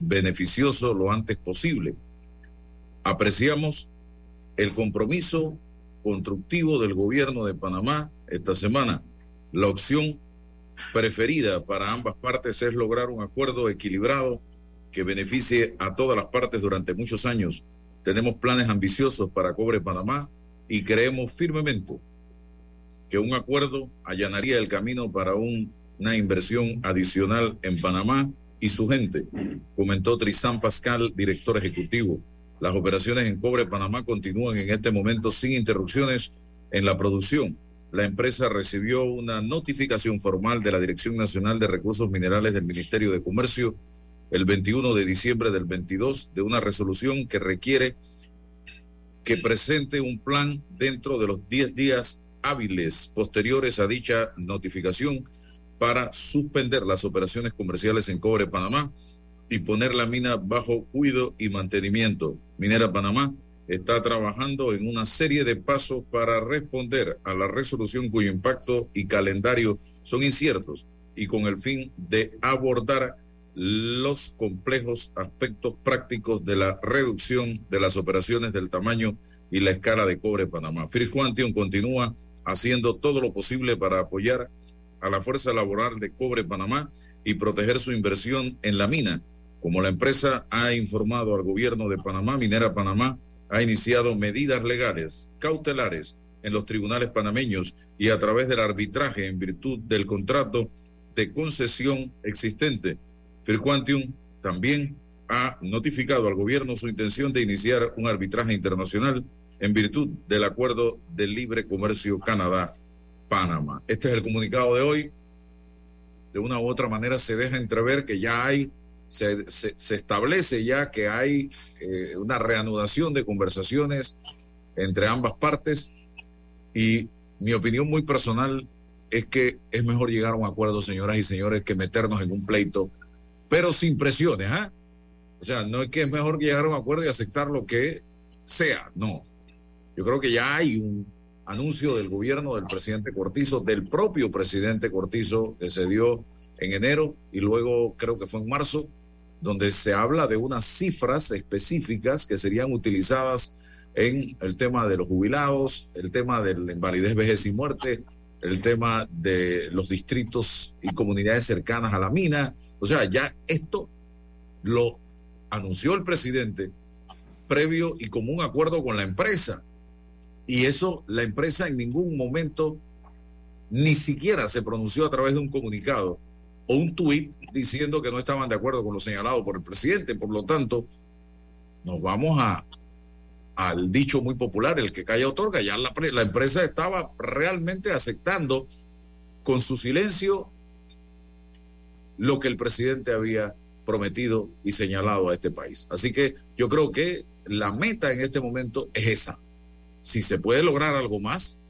beneficioso lo antes posible. Apreciamos el compromiso constructivo del gobierno de Panamá esta semana. La opción preferida para ambas partes es lograr un acuerdo equilibrado que beneficie a todas las partes durante muchos años. Tenemos planes ambiciosos para Cobre Panamá y creemos firmemente que un acuerdo allanaría el camino para una inversión adicional en Panamá y su gente, comentó Trisán Pascal, director ejecutivo. Las operaciones en Cobre Panamá continúan en este momento sin interrupciones en la producción. La empresa recibió una notificación formal de la Dirección Nacional de Recursos Minerales del Ministerio de Comercio el 21 de diciembre del 22 de una resolución que requiere que presente un plan dentro de los 10 días hábiles posteriores a dicha notificación para suspender las operaciones comerciales en Cobre Panamá y poner la mina bajo cuidado y mantenimiento. Minera Panamá está trabajando en una serie de pasos para responder a la resolución cuyo impacto y calendario son inciertos y con el fin de abordar los complejos aspectos prácticos de la reducción de las operaciones del tamaño y la escala de cobre Panamá. Free Quantum continúa haciendo todo lo posible para apoyar a la fuerza laboral de cobre Panamá y proteger su inversión en la mina. Como la empresa ha informado al gobierno de Panamá, Minera Panamá ha iniciado medidas legales cautelares en los tribunales panameños y a través del arbitraje en virtud del contrato de concesión existente. Firquantium también ha notificado al gobierno su intención de iniciar un arbitraje internacional en virtud del acuerdo de libre comercio Canadá-Panamá. Este es el comunicado de hoy. De una u otra manera se deja entrever que ya hay, se, se, establece ya que hay eh, una reanudación de conversaciones entre ambas partes y mi opinión muy personal es que es mejor llegar a un acuerdo, señoras y señores, que meternos en un pleito, pero sin presiones, ¿ah? O sea, no es que es mejor llegar a un acuerdo y aceptar lo que sea, no. Yo creo que ya hay un anuncio del gobierno del presidente Cortizo, del propio presidente Cortizo, que se dio en enero y luego creo que fue en marzo, donde se habla de unas cifras específicas que serían utilizadas en el tema de los jubilados, el tema de la invalidez, vejez y muerte, el tema de los distritos y comunidades cercanas a la mina. O sea, ya esto lo anunció el presidente previo y como un acuerdo con la empresa. Y eso la empresa en ningún momento ni siquiera se pronunció a través de un comunicado o un tuit diciendo que no estaban de acuerdo con lo señalado por el presidente. Por lo tanto, nos vamos a al dicho muy popular, el que calla otorga. Ya la, la empresa estaba realmente aceptando con su silencio lo que el presidente había prometido y señalado a este país. Así que yo creo que la meta en este momento es esa, si se puede lograr algo más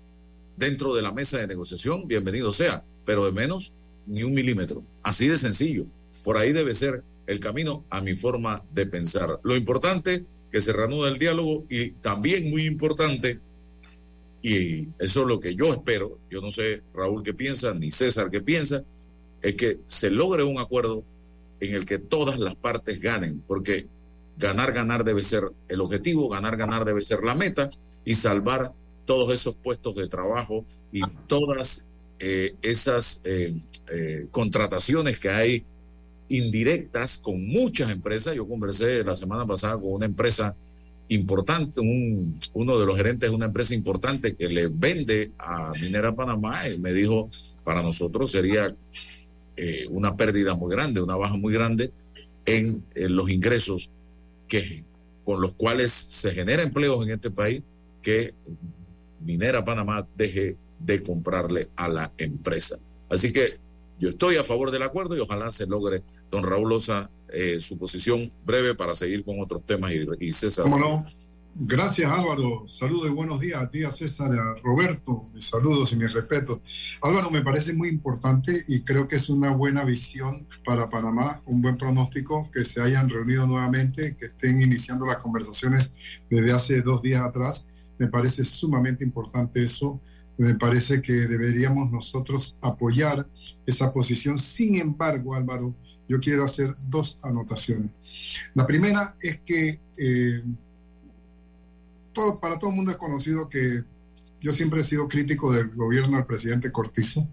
dentro de la mesa de negociación, bienvenido sea, pero de menos ni un milímetro. Así de sencillo. Por ahí debe ser el camino a mi forma de pensar. Lo importante, que se reanude el diálogo y también muy importante, y eso es lo que yo espero, yo no sé Raúl qué piensa, ni César qué piensa, es que se logre un acuerdo en el que todas las partes ganen, porque ganar, ganar debe ser el objetivo, ganar, ganar debe ser la meta, y salvar todos esos puestos de trabajo y todas eh, esas eh, eh, contrataciones que hay indirectas con muchas empresas. Yo conversé la semana pasada con una empresa importante, un, uno de los gerentes de una empresa importante que le vende a Minera Panamá y me dijo, para nosotros sería una pérdida muy grande, una baja muy grande en, en los ingresos que, con los cuales se genera empleos en este país que Minera Panamá deje de comprarle a la empresa. Así que yo estoy a favor del acuerdo y ojalá se logre, don Raúl Osa, eh, su posición breve para seguir con otros temas y, César. ¿Cómo Gracias Álvaro, saludos y buenos días a ti, a César, a Roberto, mis saludos y mis respetos. Álvaro, me parece muy importante y creo que es una buena visión para Panamá, un buen pronóstico que se hayan reunido nuevamente, que estén iniciando las conversaciones desde hace dos días atrás me parece sumamente importante eso. Me parece que deberíamos nosotros apoyar esa posición. Sin embargo, Álvaro, yo quiero hacer dos anotaciones. La primera es que eh, todo, para todo el mundo es conocido que yo siempre he sido crítico del gobierno del presidente Cortizo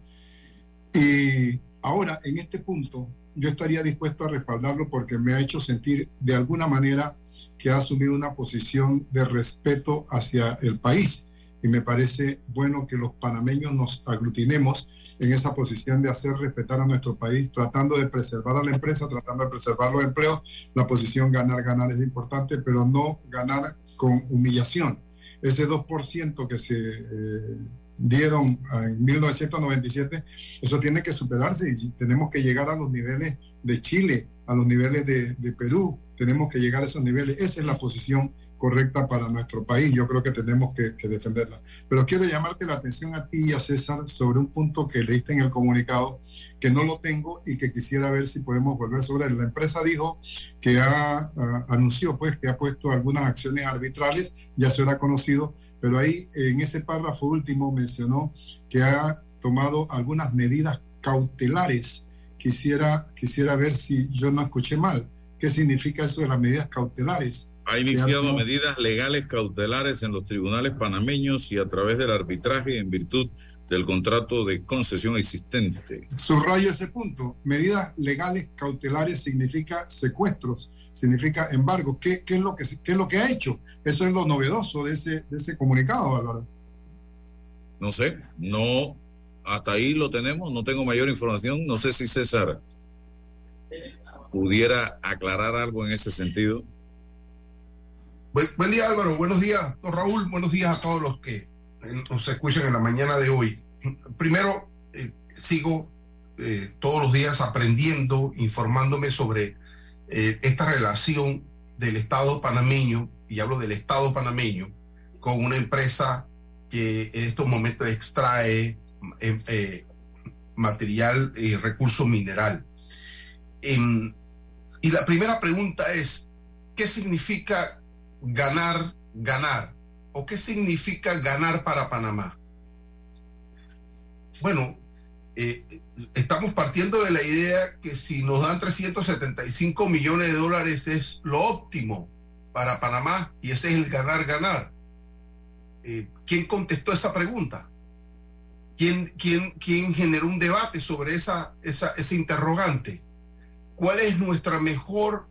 y ahora en este punto yo estaría dispuesto a respaldarlo porque me ha hecho sentir de alguna manera que ha asumido una posición de respeto hacia el país. Y me parece bueno que los panameños nos aglutinemos en esa posición de hacer respetar a nuestro país, tratando de preservar a la empresa, tratando de preservar los empleos. La posición ganar, ganar es importante, pero no ganar con humillación. Ese 2% que se eh, dieron en 1997, eso tiene que superarse y tenemos que llegar a los niveles de Chile, a los niveles de, de Perú, tenemos que llegar a esos niveles. Esa es la posición correcta para nuestro país. Yo creo que tenemos que, defenderla. Pero quiero llamarte la atención a ti y a César sobre un punto que leíste en el comunicado, que no lo tengo y que quisiera ver si podemos volver sobre él. La empresa dijo que ha, anunció pues que ha puesto algunas acciones arbitrales, ya se ha conocido, pero ahí en ese párrafo último mencionó que ha tomado algunas medidas cautelares. Quisiera, quisiera ver si yo no escuché mal. ¿Qué significa eso de las medidas cautelares? Ha iniciado medidas legales cautelares en los tribunales panameños y a través del arbitraje en virtud del contrato de concesión existente. Subrayo ese punto. Medidas legales cautelares significa secuestros, significa embargo. ¿Qué, qué es, lo que, qué es lo que ha hecho? Eso es lo novedoso de ese, de ese comunicado, Álvaro. No sé, no, hasta ahí lo tenemos, no tengo mayor información. No sé si César pudiera aclarar algo en ese sentido. Buen, día Álvaro, buenos días, don Raúl, buenos días a todos los que nos escuchan en la mañana de hoy. Primero, eh, sigo eh, todos los días aprendiendo, informándome sobre eh, esta relación del Estado panameño, y hablo del Estado panameño, con una empresa que en estos momentos extrae material y recurso mineral. Y la primera pregunta es, ¿qué significa ganar, ganar. ¿O qué significa ganar para Panamá? Bueno, eh, estamos partiendo de la idea que si nos dan 375 millones de dólares es lo óptimo para Panamá y ese es el ganar, ganar. Eh, ¿Quién contestó esa pregunta? ¿Quién, quién, quién generó un debate sobre esa, esa, ese interrogante? ¿Cuál es nuestra mejor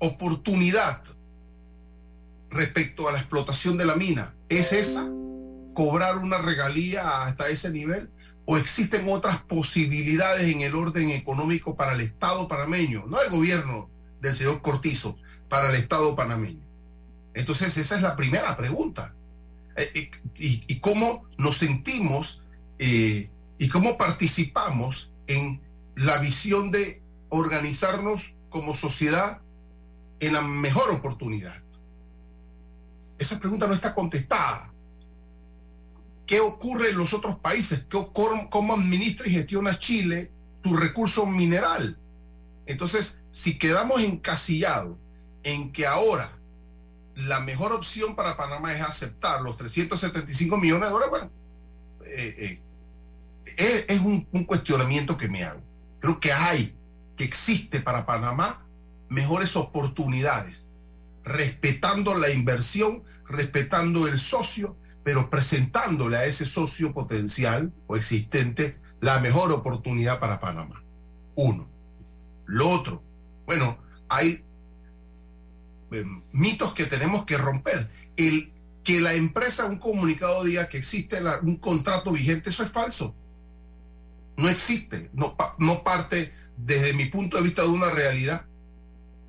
oportunidad respecto a la explotación de la mina es esa, cobrar una regalía hasta ese nivel, o existen otras posibilidades en el orden económico para el Estado panameño, no el gobierno del señor Cortizo, para el Estado panameño. Entonces esa es la primera pregunta. Eh, eh, y, cómo nos sentimos eh, y cómo participamos en la visión de organizarnos como sociedad en la mejor oportunidad. Esa pregunta no está contestada. ¿Qué ocurre en los otros países? ¿Cómo administra y gestiona Chile su recurso mineral? Entonces, si quedamos encasillados en que ahora la mejor opción para Panamá es aceptar los 375 millones de dólares, bueno, eh, eh, es, un, un, cuestionamiento que me hago. Creo que hay, que existe para Panamá mejores oportunidades, respetando la inversión respetando el socio, pero presentándole a ese socio potencial o existente la mejor oportunidad para Panamá. Uno. Lo otro, bueno, hay eh, mitos que tenemos que romper. El que la empresa, un comunicado diga que existe un contrato vigente, eso es falso. No existe, no, no parte desde mi punto de vista de una realidad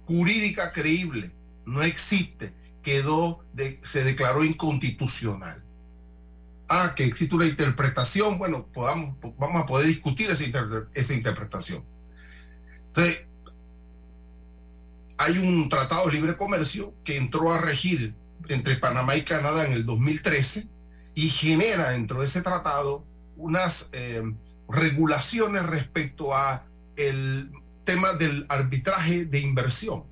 jurídica creíble. No existe quedó, se declaró inconstitucional. Ah, que existe una interpretación, bueno, podamos, vamos a poder discutir esa, esa interpretación. Entonces, hay un tratado de libre comercio que entró a regir entre Panamá y Canadá en el 2013 y genera dentro de ese tratado unas eh, regulaciones respecto a el tema del arbitraje de inversión.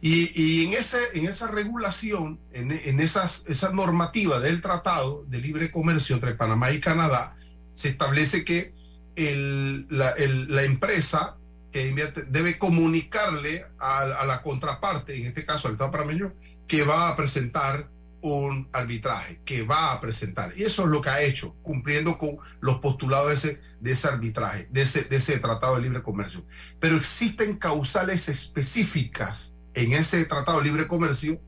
Y, en, ese, en esa regulación, en, en esas, esa normativa del Tratado de Libre Comercio entre Panamá y Canadá, se establece que la, empresa que invierte debe comunicarle a, la contraparte, en este caso al Estado panameño, que va a presentar un arbitraje, que va a presentar. Y eso es lo que ha hecho, cumpliendo con los postulados de ese, de ese arbitraje, de ese, de ese tratado de libre comercio. Pero existen causales específicas en ese tratado de libre comercio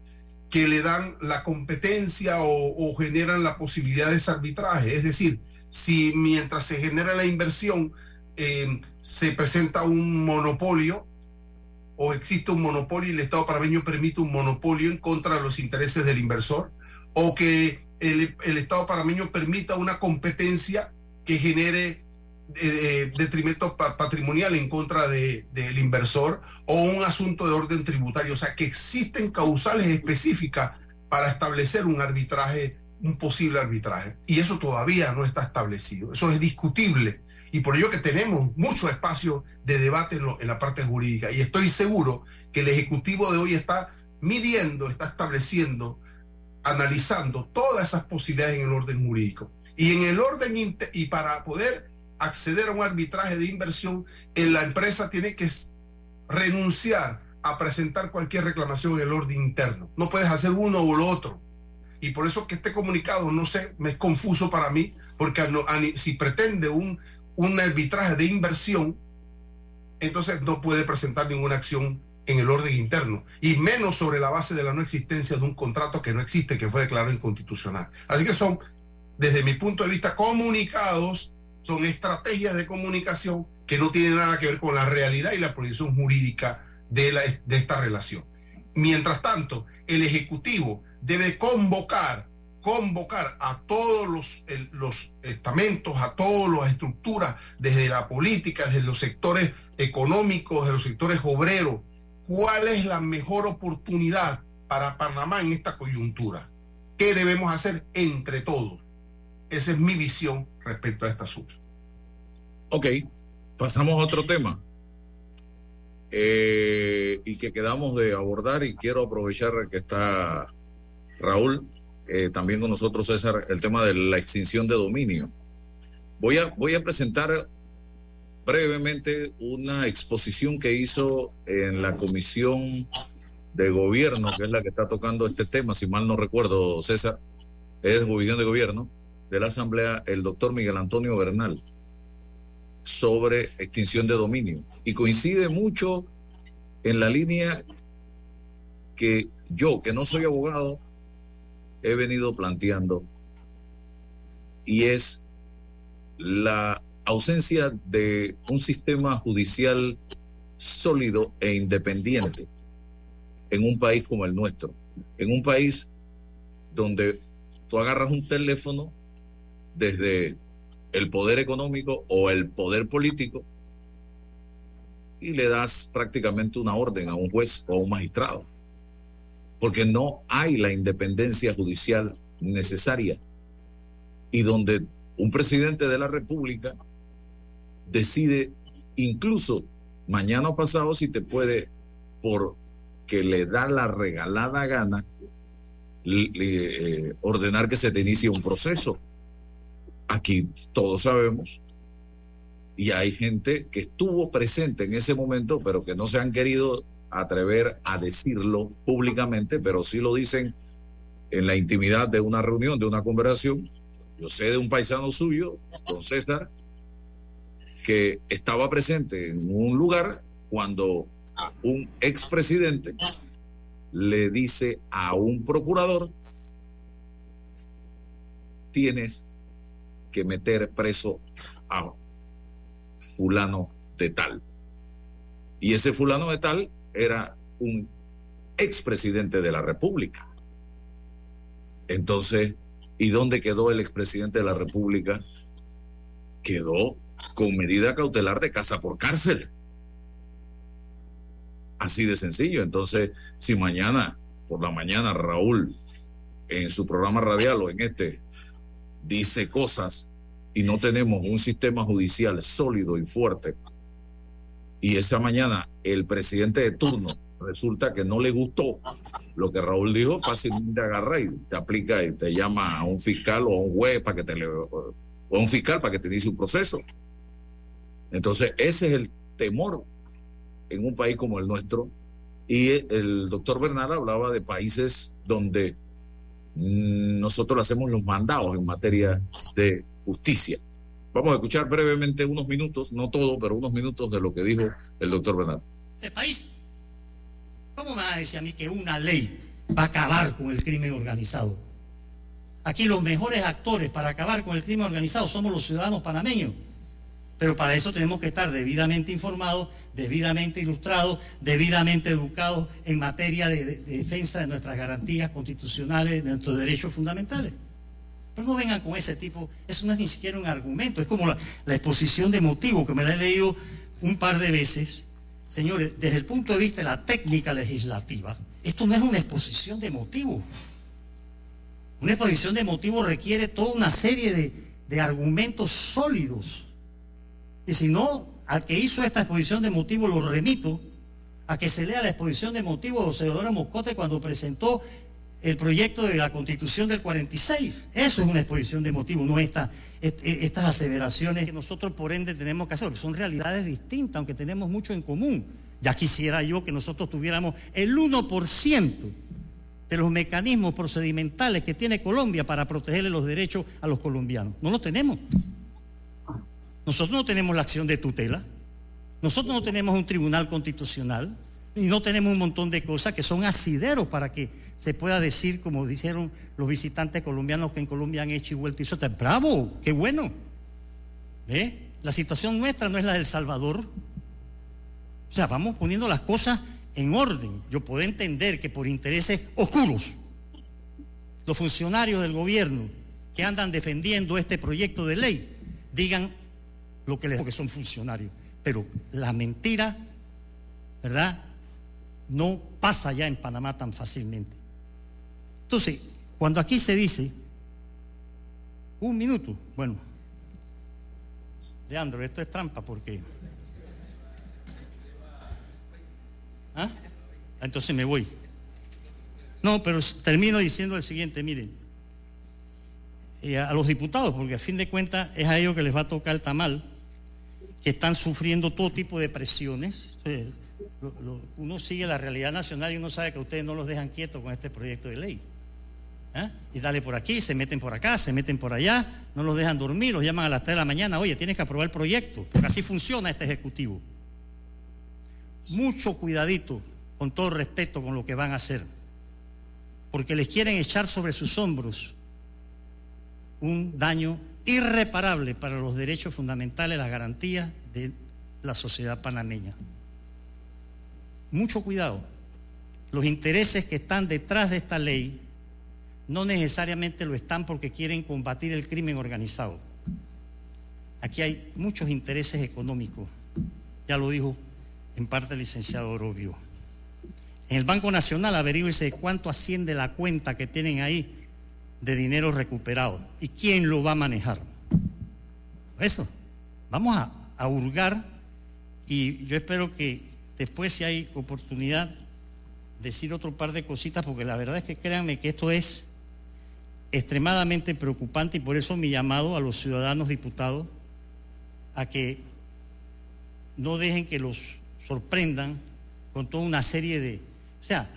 que le dan la competencia o, generan la posibilidad de ese arbitraje. Es decir, si mientras se genera la inversión eh, se presenta un monopolio o existe un monopolio y el Estado parameño permite un monopolio en contra de los intereses del inversor, o que el, el Estado parameño permita una competencia que genere eh, detrimento patrimonial en contra de, del inversor o un asunto de orden tributario. O sea, que existen causales específicas para establecer un arbitraje, un posible arbitraje. Y eso todavía no está establecido. Eso es discutible. Y por ello que tenemos mucho espacio de debate en, la parte jurídica. Y estoy seguro que el Ejecutivo de hoy está midiendo, está estableciendo, analizando todas esas posibilidades en el orden jurídico. Y en el orden, y para poder acceder a un arbitraje de inversión, en la empresa tiene que renunciar a presentar cualquier reclamación en el orden interno. No puedes hacer uno o lo otro. Y por eso que este comunicado, no sé, me es confuso para mí, porque si pretende un, un arbitraje de inversión, entonces no puede presentar ninguna acción en el orden interno, y menos sobre la base de la no existencia de un contrato que no existe, que fue declarado inconstitucional. Así que son, desde mi punto de vista, comunicados son estrategias de comunicación que no tienen nada que ver con la realidad y la proyección jurídica de, la, de esta relación. Mientras tanto, el Ejecutivo debe convocar, convocar a todos los, los estamentos, a todas las estructuras, desde la política, desde los sectores económicos, de los sectores obreros, cuál es la mejor oportunidad para Panamá en esta coyuntura. ¿Qué debemos hacer entre todos? Esa es mi visión respecto a esta asunto. Ok, pasamos a otro tema. Eh, y que quedamos de abordar y quiero aprovechar que está Raúl, eh, también con nosotros César, el tema de la extinción de dominio. Voy a, voy a presentar brevemente una exposición que hizo en la comisión de gobierno, que es la que está tocando este tema, si mal no recuerdo, César, es comisión de gobierno, de la Asamblea el doctor Miguel Antonio Bernal sobre extinción de dominio. Y coincide mucho en la línea que yo, que no soy abogado, he venido planteando y es la ausencia de un sistema judicial sólido e independiente en un país como el nuestro, en un país donde tú agarras un teléfono desde el poder económico o el poder político y le das prácticamente una orden a un juez o a un magistrado, porque no hay la independencia judicial necesaria. Y donde un presidente de la República decide incluso mañana o pasado si te puede, por que le da la regalada gana, eh, ordenar que se te inicie un proceso. Aquí todos sabemos, y hay gente que estuvo presente en ese momento, pero que no se han querido atrever a decirlo públicamente, pero sí lo dicen en la intimidad de una reunión, de una conversación. Yo sé de un paisano suyo, don César, que estaba presente en un lugar cuando un expresidente le dice a un procurador, tienes que meter preso a fulano de tal. Y ese fulano de tal era un expresidente de la República. Entonces, ¿y dónde quedó el expresidente de la República? Quedó con medida cautelar de casa por cárcel. Así de sencillo. Entonces, si mañana, por la mañana, Raúl, en su programa radial o en este, dice cosas y no tenemos un sistema judicial sólido y fuerte, y esa mañana el presidente de turno resulta que no le gustó lo que Raúl dijo, fácilmente agarra y te aplica y te llama a un fiscal o a un juez para que te le, o a un fiscal para que te inicie un proceso. Entonces, ese es el temor en un país como el nuestro. Y el doctor Bernal hablaba de países donde mm, nosotros hacemos los mandados en materia de justicia. Vamos a escuchar brevemente unos minutos, no todo, pero unos minutos de lo que dijo el doctor Bernal. Este país, ¿cómo me va a decir a mí que una ley va a acabar con el crimen organizado? Aquí los mejores actores para acabar con el crimen organizado somos los ciudadanos panameños. Pero para eso tenemos que estar debidamente informados, debidamente ilustrados, debidamente educados en materia de, defensa de nuestras garantías constitucionales, de nuestros derechos fundamentales. Pero no vengan con ese tipo, eso no es ni siquiera un argumento, es como la, exposición de motivo que me la he leído un par de veces. Señores, desde el punto de vista de la técnica legislativa, esto no es una exposición de motivo. Una exposición de motivos requiere toda una serie de, argumentos sólidos. Y si no, al que hizo esta exposición de motivos lo remito a que se lea la exposición de motivos de José Dolores Moscote cuando presentó el proyecto de la constitución del 46. Eso es una exposición de motivos, no esta, estas aseveraciones que nosotros por ende tenemos que hacer, son realidades distintas, aunque tenemos mucho en común. Ya quisiera yo que nosotros tuviéramos el 1% de los mecanismos procedimentales que tiene Colombia para protegerle los derechos a los colombianos. No los tenemos. Nosotros no tenemos la acción de tutela, nosotros no tenemos un tribunal constitucional y no tenemos un montón de cosas que son asideros para que se pueda decir, como dijeron los visitantes colombianos que en Colombia han hecho y vuelto y eso. Bravo, qué bueno. La situación nuestra no es la del Salvador. O sea, vamos poniendo las cosas en orden. Yo puedo entender que por intereses oscuros, los funcionarios del gobierno que andan defendiendo este proyecto de ley digan lo que les que son funcionarios. Pero la mentira, ¿verdad? No pasa ya en Panamá tan fácilmente. Entonces, cuando aquí se dice, un minuto, bueno, Leandro, esto es trampa porque ¿Ah? Entonces me voy. No, pero termino diciendo el siguiente, miren, eh, a los diputados, porque a fin de cuentas es a ellos que les va a tocar el tamal, que están sufriendo todo tipo de presiones. Uno sigue la realidad nacional y uno sabe que ustedes no los dejan quietos con este proyecto de ley. ¿Ah? Y dale por aquí, se meten por acá, se meten por allá, no los dejan dormir, los llaman a las 3 de la mañana, oye, tienes que aprobar el proyecto, porque así funciona este Ejecutivo mucho cuidadito, con todo respeto, con lo que van a hacer, porque les quieren echar sobre sus hombros un daño irreparable para los derechos fundamentales, las garantías de la sociedad panameña. Mucho cuidado. Los intereses que están detrás de esta ley no necesariamente lo están porque quieren combatir el crimen organizado. Aquí hay muchos intereses económicos, ya lo dijo en parte el licenciado Orobio. En el Banco Nacional averigüese cuánto asciende la cuenta que tienen ahí de dinero recuperado y quién lo va a manejar. Eso, vamos a hurgar y yo espero que después si hay oportunidad decir otro par de cositas porque la verdad es que créanme que esto es extremadamente preocupante y por eso mi llamado a los ciudadanos diputados a que no dejen que los sorprendan con toda una serie de... O sea,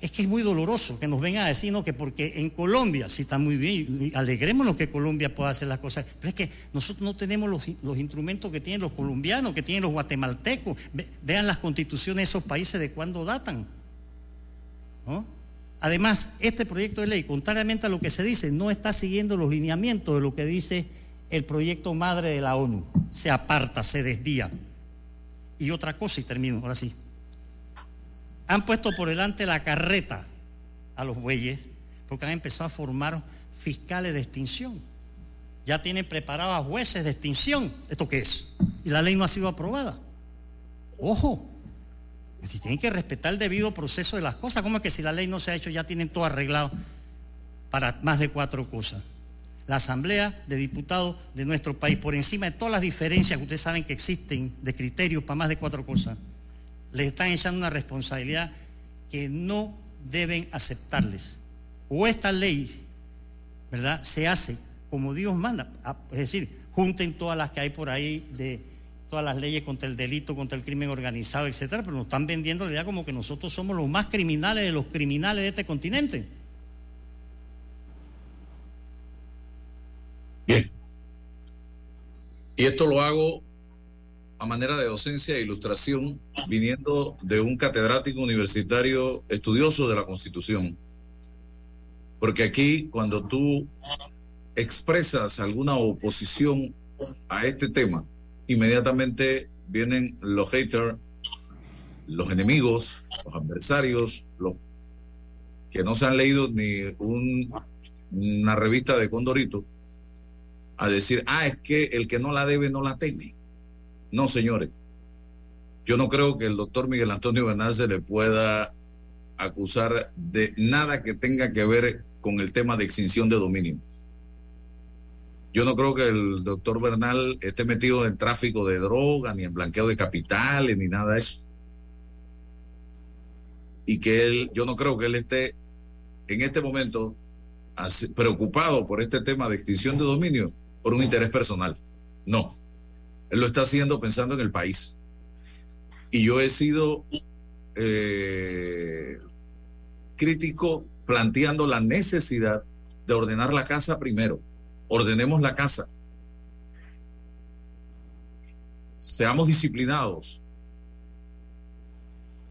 es que es muy doloroso que nos vengan a decir que porque en Colombia, sí está muy bien, alegrémonos que Colombia pueda hacer las cosas, pero es que nosotros no tenemos los, instrumentos que tienen los colombianos, que tienen los guatemaltecos. vean las constituciones de esos países de cuándo datan. Además, este proyecto de ley, contrariamente a lo que se dice, no está siguiendo los lineamientos de lo que dice el proyecto madre de la ONU. Se aparta, se desvía. Y otra cosa, y termino, ahora sí. Han puesto por delante la carreta a los bueyes porque han empezado a formar fiscales de extinción. Ya tienen preparados jueces de extinción. ¿Esto qué es? Y la ley no ha sido aprobada. Ojo, si tienen que respetar el debido proceso de las cosas, ¿cómo es que si la ley no se ha hecho ya tienen todo arreglado para más de cuatro cosas? la Asamblea de Diputados de nuestro país, por encima de todas las diferencias que ustedes saben que existen de criterios para más de cuatro cosas, les están echando una responsabilidad que no deben aceptarles. O esta ley, ¿verdad?, se hace como Dios manda, es decir, junten todas las que hay por ahí de todas las leyes contra el delito, contra el crimen organizado, etcétera, pero nos están vendiendo la idea como que nosotros somos los más criminales de los criminales de este continente. Bien. Y esto lo hago a manera de docencia e ilustración, viniendo de un catedrático universitario estudioso de la Constitución. Porque aquí, cuando tú expresas alguna oposición a este tema, inmediatamente vienen los haters, los enemigos, los adversarios, los que no se han leído ni una revista de Condorito, a decir, ah, es que el que no la debe no la teme. No, señores. Yo no creo que el doctor Miguel Antonio Bernal se le pueda acusar de nada que tenga que ver con el tema de extinción de dominio. Yo no creo que el doctor Bernal esté metido en tráfico de droga, ni en blanqueo de capitales, ni nada de eso. Y que él, yo no creo que él esté en este momento preocupado por este tema de extinción de dominio por un interés personal. No. Él lo está haciendo pensando en el país. Y yo he sido eh, crítico planteando la necesidad de ordenar la casa primero ordenemos la casa. Seamos disciplinados.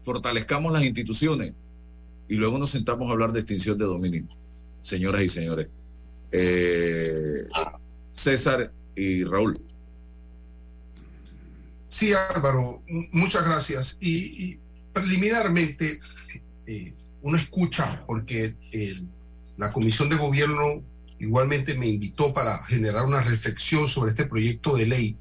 Fortalezcamos las instituciones y luego nos sentamos a hablar de extinción de dominio. Señoras y señores. Eh, César y Raúl. Sí, Álvaro, muchas gracias. Y, preliminarmente, eh, uno escucha, porque la Comisión de Gobierno igualmente me invitó para generar una reflexión sobre este proyecto de ley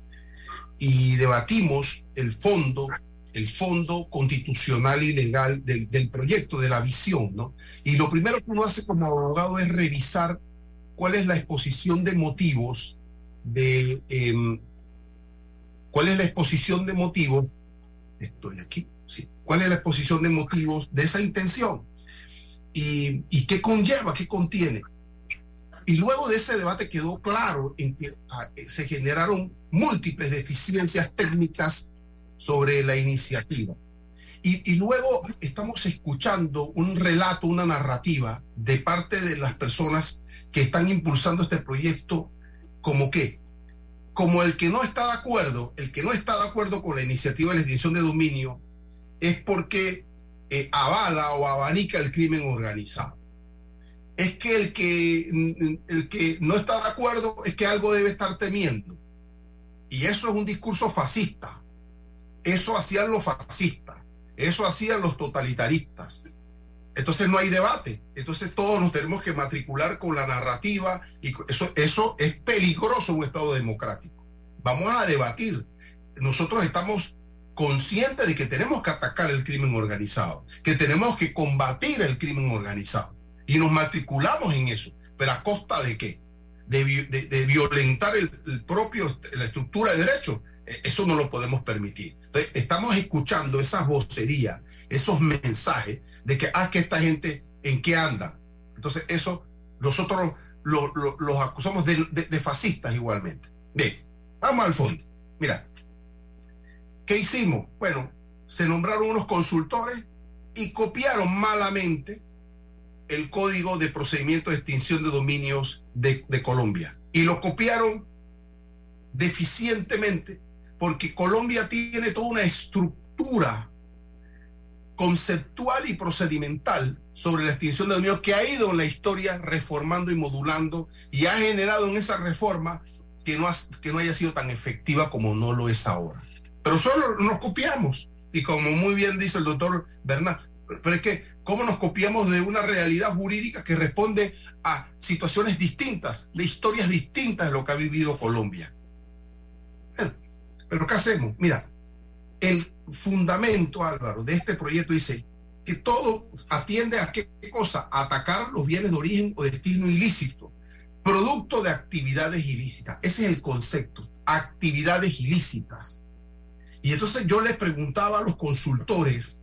y debatimos el fondo, el fondo constitucional y legal del, proyecto, de la visión, ¿no? Y lo primero que uno hace como abogado es revisar cuál es la exposición de motivos de... Em, ¿Cuál es la exposición de motivos? Estoy aquí. ¿Cuál es la exposición de motivos de esa intención? ¿Y, y qué conlleva, qué contiene? Y luego de ese debate quedó claro en que ah, eh, se generaron múltiples deficiencias técnicas sobre la iniciativa. Y, luego estamos escuchando un relato, una narrativa de parte de las personas que están impulsando este proyecto como que, como el que no está de acuerdo, el que no está de acuerdo con la iniciativa de la extinción de dominio es porque eh, avala o abanica el crimen organizado es que el, que el que no está de acuerdo es que algo debe estar temiendo. Y eso es un discurso fascista. Eso hacían los fascistas. Eso hacían los totalitaristas. Entonces no hay debate. Entonces todos nos tenemos que matricular con la narrativa y eso, eso es peligroso un Estado democrático. Vamos a debatir. Nosotros estamos conscientes de que tenemos que atacar el crimen organizado, que tenemos que combatir el crimen organizado y nos matriculamos en eso. ¿Pero a costa de qué? De, violentar el, propio, la estructura de derecho. E, eso no lo podemos permitir. Estamos escuchando esas vocerías, esos mensajes de que, ah, que esta gente, ¿en qué anda? Entonces, eso nosotros los acusamos de, de fascistas igualmente. Bien, vamos al fondo. Mira, ¿qué hicimos? Bueno, se nombraron unos consultores y copiaron malamente el Código de Procedimiento de Extinción de Dominios de, Colombia. Y lo copiaron deficientemente porque Colombia tiene toda una estructura conceptual y procedimental sobre la extinción de dominios que ha ido en la historia reformando y modulando y ha generado en esa reforma que no, que no haya sido tan efectiva como no lo es ahora. Pero solo nos copiamos. Y como muy bien dice el doctor Bernal, pero es que cómo nos copiamos de una realidad jurídica que responde a situaciones distintas, de historias distintas de lo que ha vivido Colombia. Pero, ¿qué hacemos? Mira, el fundamento, Álvaro, de este proyecto dice que todo atiende a qué cosa? A atacar los bienes de origen o destino ilícito, producto de actividades ilícitas. Ese es el concepto, actividades ilícitas. Y entonces yo les preguntaba a los consultores,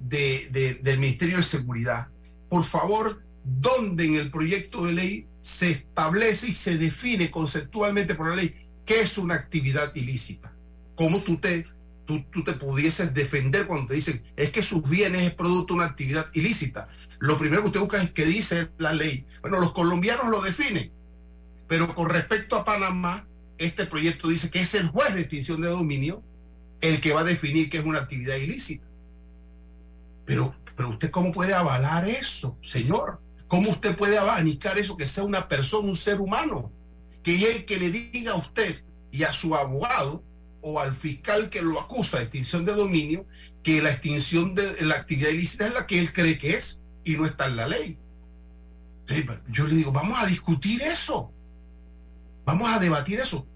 de, del Ministerio de Seguridad, por favor, ¿dónde en el proyecto de ley se establece y se define conceptualmente por la ley qué es una actividad ilícita? cómo tú te, tú, tú te pudieses defender cuando te dicen es que sus bienes es producto de una actividad ilícita. Lo primero que usted busca es qué dice la ley. Bueno, los colombianos lo definen, pero con respecto a Panamá, este proyecto dice que es el juez de extinción de dominio el que va a definir qué es una actividad ilícita. Pero, pero usted cómo puede avalar eso, señor? ¿Cómo usted puede abanicar eso que sea una persona, un ser humano? Que es el que le diga a usted y a su abogado o al fiscal que lo acusa de extinción de dominio que la extinción de la actividad ilícita es la que él cree que es y no está en la ley. Yo le digo, vamos a discutir eso. Vamos a debatir eso.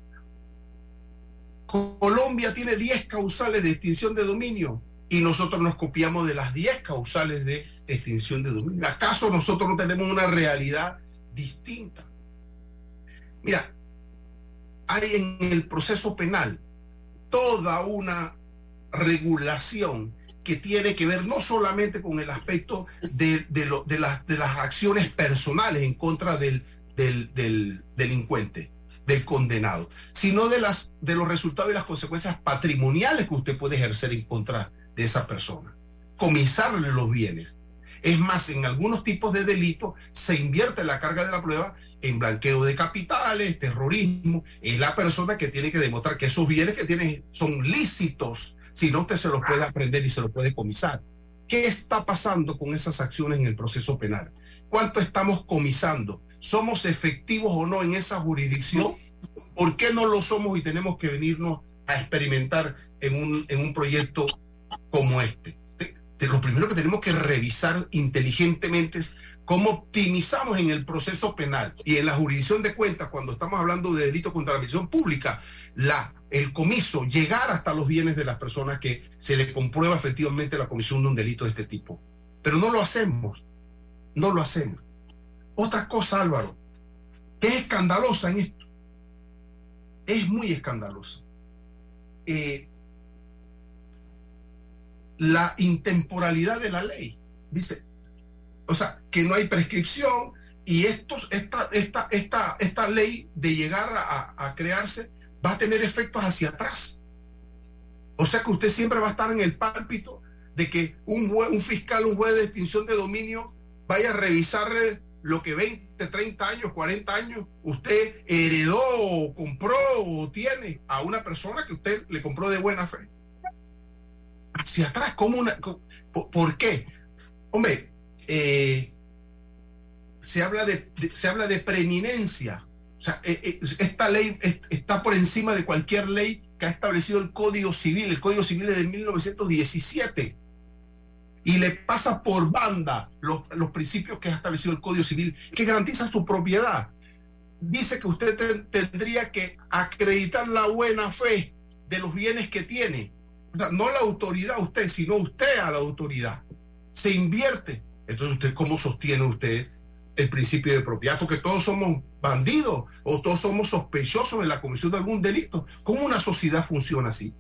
Colombia tiene 10 causales de extinción de dominio y nosotros nos copiamos de las 10 causales de extinción de dominio. ¿Acaso nosotros no tenemos una realidad distinta? Mira, hay en el proceso penal toda una regulación que tiene que ver no solamente con el aspecto de, de, las, de las acciones personales en contra del, del, del delincuente, del condenado, sino de, las, de los resultados y las consecuencias patrimoniales que usted puede ejercer en contra de esa persona. Comisarle los bienes. Es más, en algunos tipos de delitos se invierte la carga de la prueba en blanqueo de capitales, terrorismo. Es la persona que tiene que demostrar que esos bienes que tiene son lícitos si no, usted se lo puede aprender y se lo puede comisar. ¿Qué está pasando con esas acciones en el proceso penal? ¿Cuánto estamos comisando? ¿Somos efectivos o no en esa jurisdicción? ¿Por qué no lo somos y tenemos que venirnos a experimentar en un, en un proyecto como este? lo primero que tenemos que revisar inteligentemente es cómo optimizamos en el proceso penal y en la jurisdicción de cuentas, cuando estamos hablando de delitos contra la administración pública, la, el comiso, llegar hasta los bienes de las personas que se le comprueba efectivamente la comisión de un delito de este tipo. Pero no lo hacemos, no lo hacemos. Otra cosa, Álvaro, que es escandalosa en esto, es muy escandalosa. Eh, la intemporalidad de la ley. Dice, o sea, que no hay prescripción y esta, esta, esta, esta ley de llegar a, crearse va a tener efectos hacia atrás. O sea que usted siempre va a estar en el pálpito de que un, fiscal, un juez de extinción de dominio vaya a revisarle lo que 20, 30 años, 40 años usted heredó, compró o tiene a una persona que usted le compró de buena fe. Hacia atrás, ¿cómo una, ¿por qué? Hombre, eh, se, habla de, se habla de preeminencia. Eh, eh, esta ley está por encima de cualquier ley que ha establecido el Código Civil. El Código Civil es de 1917 y le pasa por banda los, los, principios que ha establecido el Código Civil, que garantiza su propiedad. Dice que usted tendría que acreditar la buena fe de los bienes que tiene. O sea, no la autoridad usted, sino usted a la autoridad. Se invierte entonces, ¿usted cómo sostiene usted el principio de propiedad? Porque todos somos bandidos o todos somos sospechosos de la comisión de algún delito. ¿Cómo una sociedad funciona así?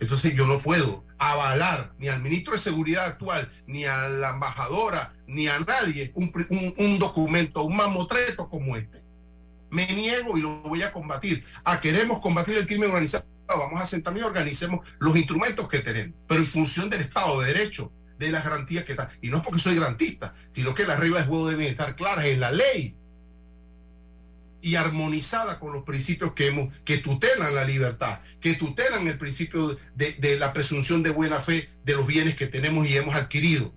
Entonces yo no puedo avalar ni al ministro de Seguridad actual, ni a la embajadora, ni a nadie un, un, documento, un mamotreto como este. Me niego y lo voy a combatir. A queremos combatir el crimen organizado. Vamos a sentarnos y organicemos los instrumentos que tenemos, pero en función del Estado de Derecho, de las garantías que están. Y no es porque soy garantista, sino que las reglas de juego deben estar claras en la ley y armonizada con los principios que, hemos, que tutelan la libertad, que tutelan el principio de, de, la presunción de buena fe de los bienes que tenemos y hemos adquirido.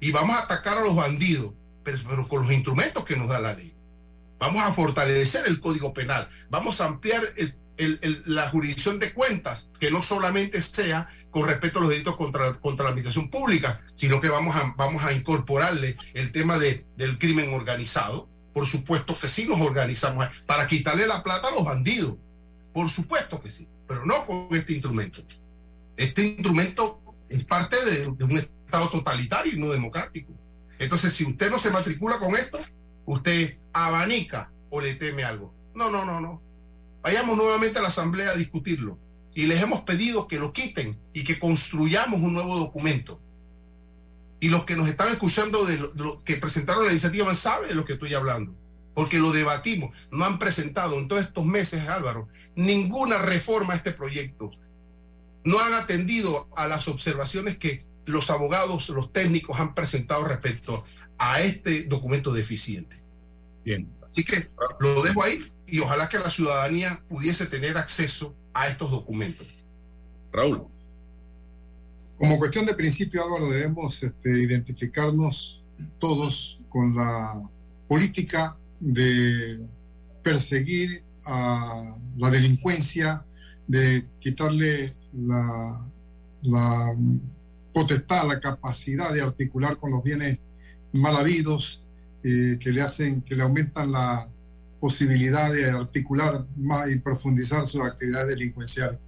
Y vamos a atacar a los bandidos, pero, con los instrumentos que nos da la ley. Vamos a fortalecer el código penal, vamos a ampliar el, el, la jurisdicción de cuentas, que no solamente sea con respecto a los delitos contra, contra la administración pública, sino que vamos a, vamos a incorporarle el tema de, del crimen organizado. Por supuesto que sí nos organizamos para quitarle la plata a los bandidos. Por supuesto que sí, pero no con este instrumento. Este instrumento es parte de, un Estado totalitario y no democrático. Entonces, si usted no se matricula con esto, usted abanica o le teme algo. No, no, no, no. Vayamos nuevamente a la Asamblea a discutirlo y les hemos pedido que lo quiten y que construyamos un nuevo documento. Y los que nos están escuchando de lo, que presentaron la iniciativa saben de lo que estoy hablando. porque lo debatimos. No han presentado en todos estos meses, Álvaro, ninguna reforma a este proyecto. No han atendido a las observaciones que los abogados, los técnicos han presentado respecto a este documento deficiente. Bien. Así que lo dejo ahí y ojalá que la ciudadanía pudiese tener acceso a estos documentos. Raúl. Como cuestión de principio, Álvaro, debemos este, identificarnos todos con la política de perseguir a la delincuencia, de quitarle la, la potestad, la capacidad de articular con los bienes mal habidos, eh, que le hacen, que le aumentan la posibilidad de articular más y profundizar sus actividades delincuenciales.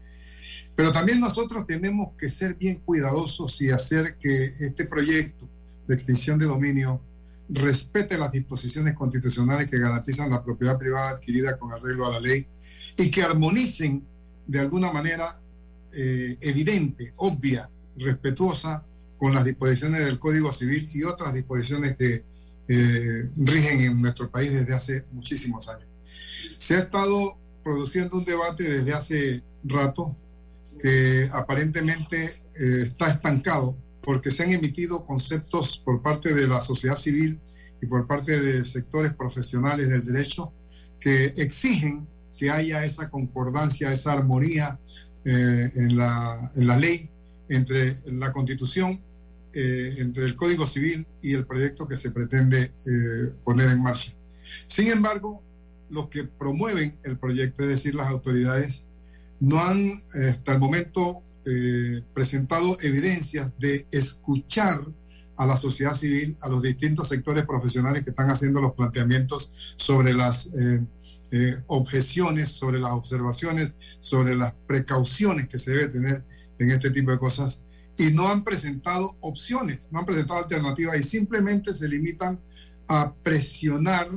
Pero también nosotros tenemos que ser bien cuidadosos y hacer que este proyecto de extinción de dominio respete las disposiciones constitucionales que garantizan la propiedad privada adquirida con arreglo a la ley y que armonicen de alguna manera eh, evidente, obvia, respetuosa con las disposiciones del Código Civil y otras disposiciones que eh, rigen en nuestro país desde hace muchísimos años. Se ha estado produciendo un debate desde hace rato que aparentemente eh, está estancado porque se han emitido conceptos por parte de la sociedad civil y por parte de sectores profesionales del derecho que exigen que haya esa concordancia, esa armonía eh, en, la, en, la, ley entre la constitución, eh, entre el Código Civil y el proyecto que se pretende poner en marcha. Sin embargo, los que promueven el proyecto, es decir, las autoridades, no han hasta el momento eh, presentado evidencias de escuchar a la sociedad civil, a los distintos sectores profesionales que están haciendo los planteamientos sobre las eh, eh, objeciones, sobre las observaciones, sobre las precauciones que se debe tener en este tipo de cosas. Y no han presentado opciones, no han presentado alternativas y simplemente se limitan a presionar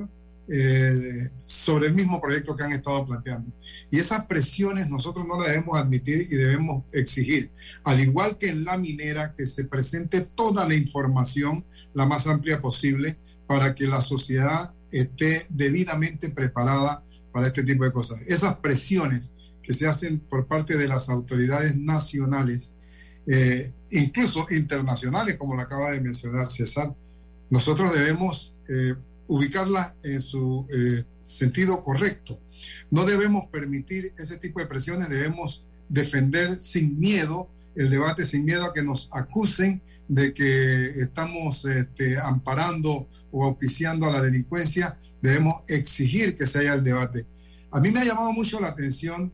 eh, sobre el mismo proyecto que han estado planteando. Y esas presiones nosotros no las debemos admitir y debemos exigir, al igual que en la minera, que se presente toda la información, la más amplia posible, para que la sociedad esté debidamente preparada para este tipo de cosas. Esas presiones que se hacen por parte de las autoridades nacionales, eh, incluso internacionales, como lo acaba de mencionar César, nosotros debemos eh, ubicarla en su eh, sentido correcto. No debemos permitir ese tipo de presiones, debemos defender sin miedo el debate, sin miedo a que nos acusen de que estamos este, amparando o auspiciando a la delincuencia, debemos exigir que se haya el debate. A mí me ha llamado mucho la atención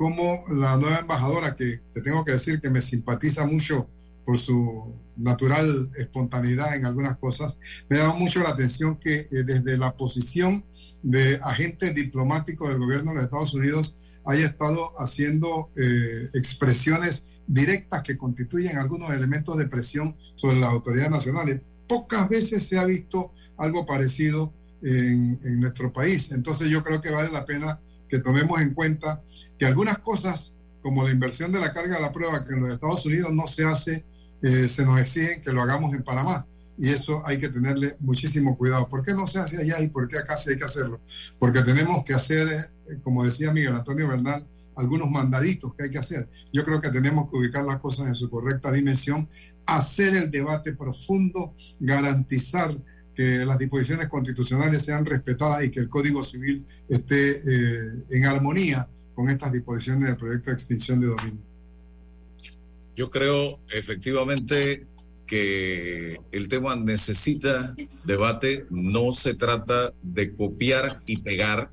como la nueva embajadora, que te tengo que decir que me simpatiza mucho por su natural espontaneidad en algunas cosas, me da mucho la atención que eh, desde la posición de agente diplomático del gobierno de los Estados Unidos haya estado haciendo eh, expresiones directas que constituyen algunos elementos de presión sobre las autoridades nacionales. Pocas veces se ha visto algo parecido en nuestro país. Entonces yo creo que vale la pena que tomemos en cuenta que algunas cosas como la inversión de la carga de la prueba que en los Estados Unidos no se hace eh, se nos exigen que lo hagamos en Panamá. Y eso hay que tenerle muchísimo cuidado. ¿Por qué no se hace allá y por qué acá sí hay que hacerlo? Porque tenemos que hacer, eh, como decía Miguel Antonio Bernal, algunos mandaditos que hay que hacer. Yo creo que tenemos que ubicar las cosas en su correcta dimensión, hacer el debate profundo, garantizar que las disposiciones constitucionales sean respetadas y que el Código Civil esté eh, en armonía con estas disposiciones del proyecto de extinción de dominio. Yo creo efectivamente que el tema necesita debate, no se trata de copiar y pegar,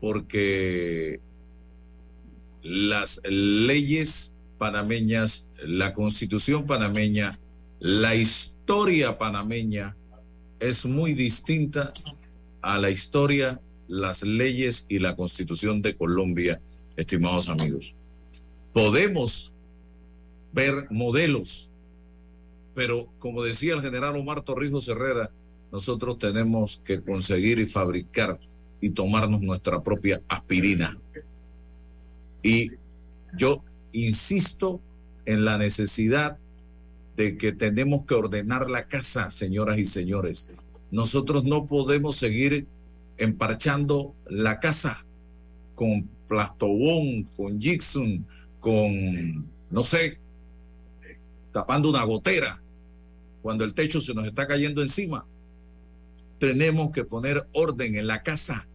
porque las leyes panameñas, la constitución panameña, la historia panameña es muy distinta a la historia, las leyes y la constitución de Colombia, estimados amigos. Podemos ver modelos. Pero como decía el general Omar Torrijos Herrera, nosotros tenemos que conseguir y fabricar y tomarnos nuestra propia aspirina. Y yo insisto en la necesidad de que tenemos que ordenar la casa, señoras y señores. nosotros no podemos seguir emparchando la casa con plastobón, con Jixon, con, no sé, tapando una gotera cuando el techo se nos está cayendo encima. Tenemos que poner orden en la casa.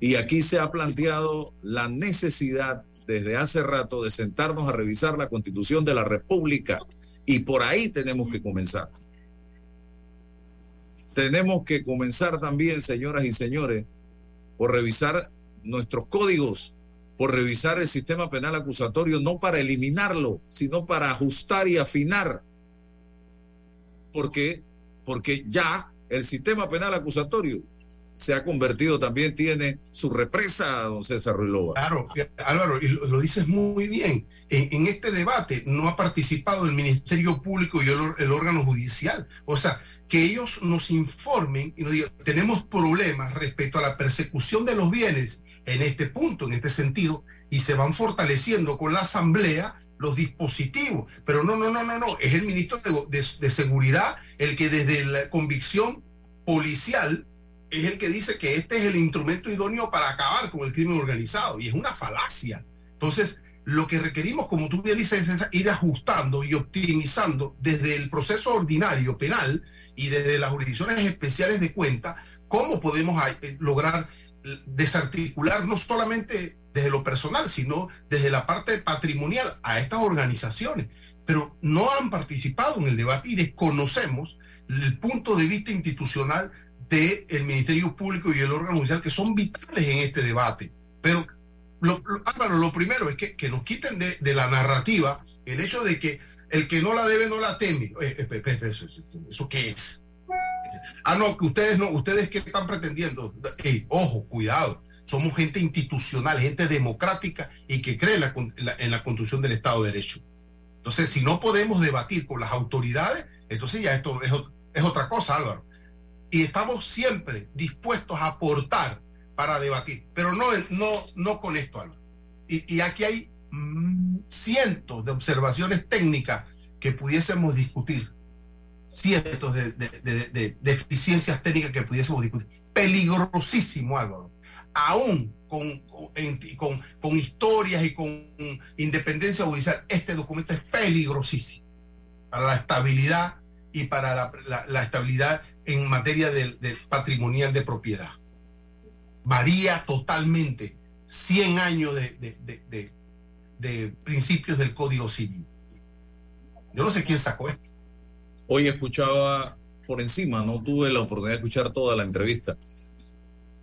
Y aquí se ha planteado la necesidad desde hace rato de sentarnos a revisar la constitución de la República. Y por ahí tenemos que comenzar. Tenemos que comenzar también, señoras y señores, por revisar nuestros códigos, por revisar el sistema penal acusatorio, no para eliminarlo, sino para ajustar y afinar. Porque, porque ya el sistema penal acusatorio se ha convertido también, tiene su represa, don César Ruilova. Claro, Álvaro, y lo, dices muy bien. En, este debate no ha participado el Ministerio Público y el, órgano judicial. O sea, que ellos nos informen y nos digan, tenemos problemas respecto a la persecución de los bienes en este punto, en este sentido, y se van fortaleciendo con la Asamblea los dispositivos. Pero no, no, no, no, no, es el ministro de, de Seguridad el que desde la convicción policial es el que dice que este es el instrumento idóneo para acabar con el crimen organizado y es una falacia. Entonces, lo que requerimos, como tú bien dices, es ir ajustando y optimizando desde el proceso ordinario penal y desde las jurisdicciones especiales de cuenta, cómo podemos eh, lograr desarticular no solamente desde lo personal, sino desde la parte patrimonial a estas organizaciones. Pero no han participado en el debate y desconocemos el punto de vista institucional del Ministerio Público y el órgano judicial que son vitales en este debate. Pero, lo, Álvaro, lo primero es que, que nos quiten de, de, la narrativa el hecho de que el que no la debe no la teme. Eh, eh, ¿Eso, eso qué es? Ah, no, que ustedes no, ustedes qué están pretendiendo. ojo, cuidado. Somos gente institucional, gente democrática y que cree en la, en la construcción del Estado de Derecho. Entonces, si no podemos debatir con las autoridades, entonces ya esto es, es otra cosa, Álvaro y estamos siempre dispuestos a aportar para debatir, pero no, no, no con esto, Álvaro. Y, aquí hay mm, cientos de observaciones técnicas que pudiésemos discutir, cientos de, de, de, deficiencias técnicas que pudiésemos discutir. Peligrosísimo, Álvaro. Aún con, con, historias y con independencia judicial, este documento es peligrosísimo para la estabilidad y para la, la, estabilidad en materia de, patrimonial de propiedad. Varía totalmente 100 años de, de, principios del Código Civil. Yo no sé quién sacó esto. Hoy escuchaba por encima, no tuve la oportunidad de escuchar toda la entrevista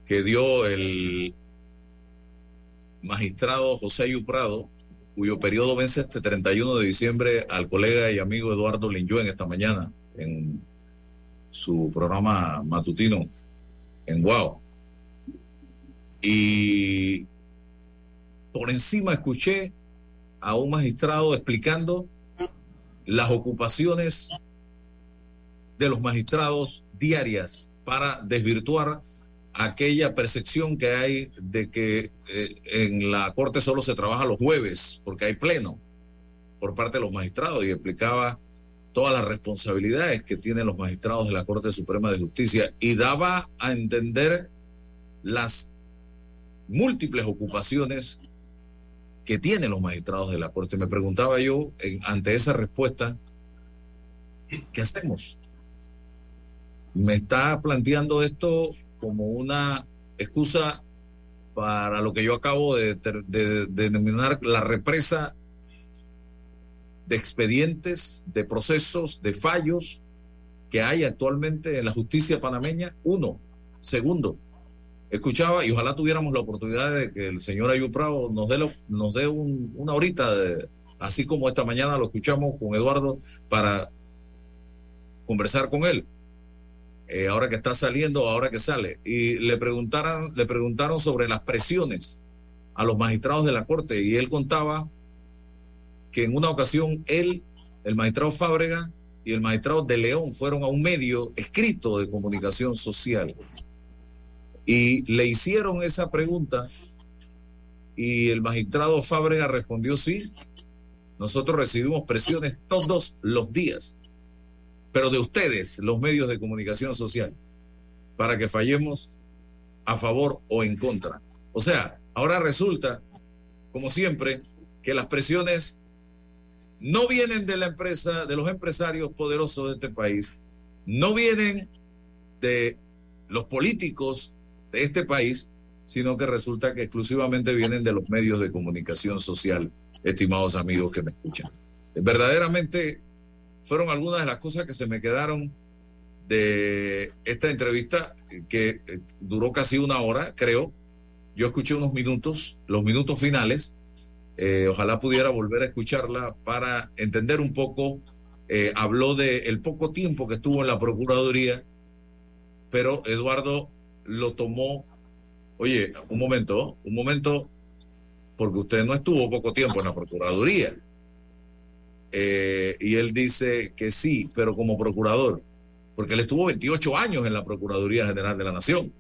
que dio el magistrado José Ayuprado, cuyo periodo vence este 31 de diciembre al colega y amigo Eduardo en esta mañana en su programa matutino en Wow. Y por encima escuché a un magistrado explicando las ocupaciones de los magistrados diarias para desvirtuar aquella percepción que hay de que eh, en la Corte solo se trabaja los jueves porque hay pleno por parte de los magistrados y explicaba todas las responsabilidades que tienen los magistrados de la Corte Suprema de Justicia y daba a entender las múltiples ocupaciones que tienen los magistrados de la Corte. Me preguntaba yo, ante esa respuesta, ¿qué hacemos? Me está planteando esto como una excusa para lo que yo acabo de, de denominar la represa de expedientes, de procesos, de fallos que hay actualmente en la justicia panameña? Uno. Segundo, escuchaba y ojalá tuviéramos la oportunidad de que el señor Ayú Prado nos dé, nos dé una horita, así como esta mañana lo escuchamos con Eduardo, para conversar con él. Eh, ahora que está saliendo, ahora que sale. Y le, preguntaron, le preguntaron sobre las presiones a los magistrados de la Corte y él contaba que en una ocasión él, el magistrado Fábrega y el magistrado de León fueron a un medio escrito de comunicación social y le hicieron esa pregunta y el magistrado Fábrega respondió sí, nosotros recibimos presiones todos los días, pero de ustedes, los medios de comunicación social. para que fallemos a favor o en contra. O sea, ahora resulta, como siempre, que las presiones no vienen de la empresa, de los empresarios poderosos de este país, no vienen de los políticos de este país, sino que resulta que exclusivamente vienen de los medios de comunicación social, estimados amigos que me escuchan. Verdaderamente fueron algunas de las cosas que se me quedaron de esta entrevista que eh, duró casi una hora, creo. Yo escuché unos minutos, los minutos finales. Eh, ojalá pudiera volver a escucharla para entender un poco. Eh, habló de el poco tiempo que estuvo en la Procuraduría, pero Eduardo lo tomó. Oye, un momento, un momento, porque usted no estuvo poco tiempo en la Procuraduría. y él dice que sí, pero como procurador porque él estuvo 28 años en la Procuraduría General de la Nación,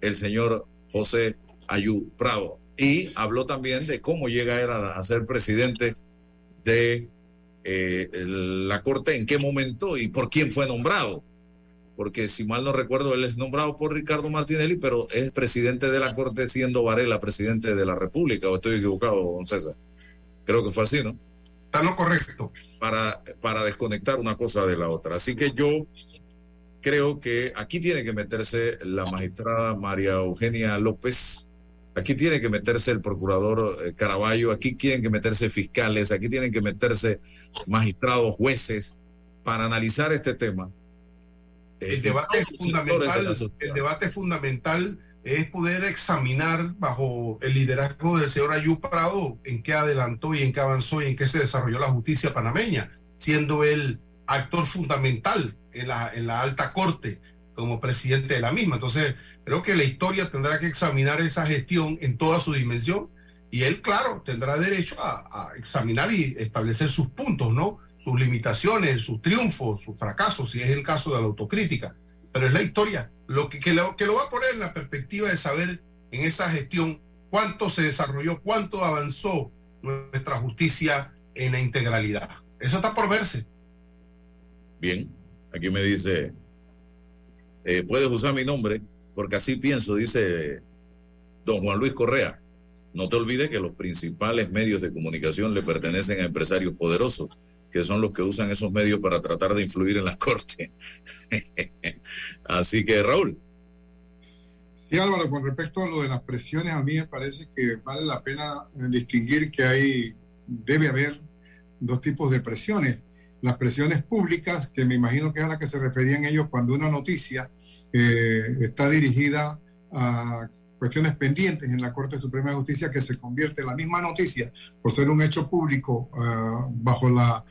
el señor José Ayú Prado. Y habló también de cómo llega él a, ser presidente de eh, la Corte, en qué momento y por quién fue nombrado. Porque si mal no recuerdo, él es nombrado por Ricardo Martinelli, pero es presidente de la Corte siendo Varela presidente de la República. ¿O estoy equivocado, don César? Creo que fue así, ¿no? Está lo correcto. Para, para desconectar una cosa de la otra. Así que yo creo que aquí tiene que meterse la magistrada María Eugenia López, aquí tiene que meterse el procurador eh, Caraballo, aquí tienen que meterse fiscales, aquí tienen que meterse magistrados, jueces, para analizar este tema. El debate fundamental, el debate fundamental es poder examinar bajo el liderazgo del señor Ayú Prado en qué adelantó y en qué avanzó y en qué se desarrolló la justicia panameña, siendo él actor fundamental en la, en la alta corte como presidente de la misma. Entonces, creo que la historia tendrá que examinar esa gestión en toda su dimensión y él, claro, tendrá derecho a, a examinar y establecer sus puntos, ¿no? Sus limitaciones, sus triunfos, sus fracasos, si es el caso de la autocrítica. Pero es la historia lo que, lo, que lo va a poner en la perspectiva de saber en esa gestión cuánto se desarrolló, cuánto avanzó nuestra justicia en la integralidad. Eso está por verse. Bien, aquí me dice, eh, puedes usar mi nombre, porque así pienso, dice don Juan Luis Correa. No te olvides que los principales medios de comunicación le pertenecen a empresarios poderosos que son los que usan esos medios para tratar de influir en la corte. Así que, Raúl. Sí, Álvaro, con respecto a lo de las presiones, a mí me parece que vale la pena distinguir que hay, debe haber dos tipos de presiones. Las presiones públicas, que me imagino que es a las que se referían ellos cuando una noticia eh, está dirigida a cuestiones pendientes en la Corte Suprema de Justicia que se convierte en la misma noticia por ser un hecho público ah, bajo, la,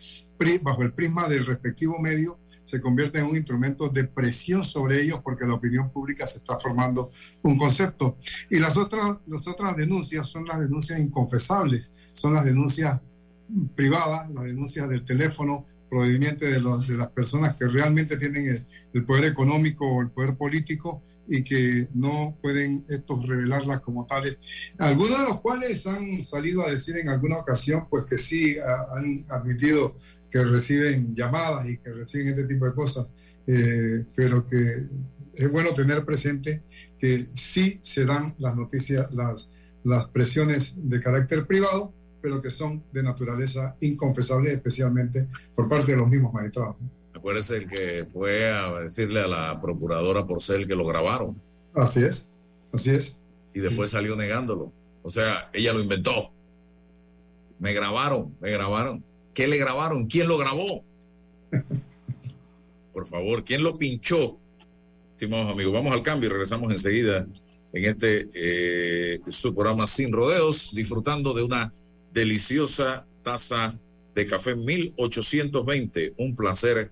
bajo el prisma del respectivo medio, se convierte en un instrumento de presión sobre ellos porque la opinión pública se está formando un concepto. Y las otras, las otras denuncias son las denuncias inconfesables, son las denuncias privadas, las denuncias del teléfono proveniente de, los, de las personas que realmente tienen el, el poder económico o el poder político y que no pueden estos revelarlas como tales. Algunos de los cuales han salido a decir en alguna ocasión, pues que sí han admitido que reciben llamadas y que reciben este tipo de cosas, eh, pero que es bueno tener presente que sí se dan las noticias, las, las presiones de carácter privado, pero que son de naturaleza inconfesable, especialmente por parte de los mismos magistrados. Acuérdese el que fue a decirle a la procuradora por ser el que lo grabaron. Así es, así es. Y después salió negándolo. O sea, ella lo inventó. Me grabaron, me grabaron. ¿Qué le grabaron? ¿Quién lo grabó? Por favor, ¿quién lo pinchó? Estimados amigos, vamos al cambio y regresamos enseguida en este eh, su programa Sin Rodeos, disfrutando de una deliciosa taza de café 1820. Un placer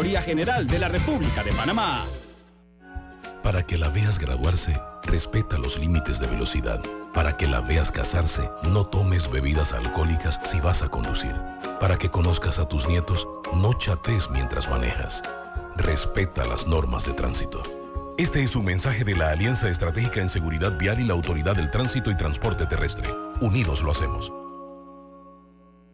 General de la República de Panamá. Para que la veas graduarse, respeta los límites de velocidad. Para que la veas casarse, no tomes bebidas alcohólicas si vas a conducir. Para que conozcas a tus nietos, no chates mientras manejas. Respeta las normas de tránsito. Este es un mensaje de la Alianza Estratégica en Seguridad Vial y la Autoridad del Tránsito y Transporte Terrestre. Unidos lo hacemos.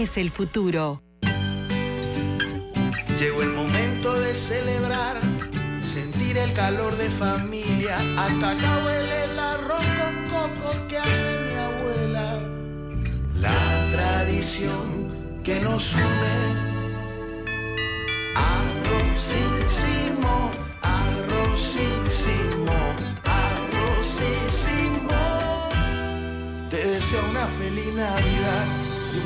el futuro. Llegó el momento de celebrar, sentir el calor de familia. Hasta acá huele el arroz con coco que hace mi abuela. La tradición que nos une. Arrozísimo, arrozísimo, arrozísimo. Te deseo una feliz Navidad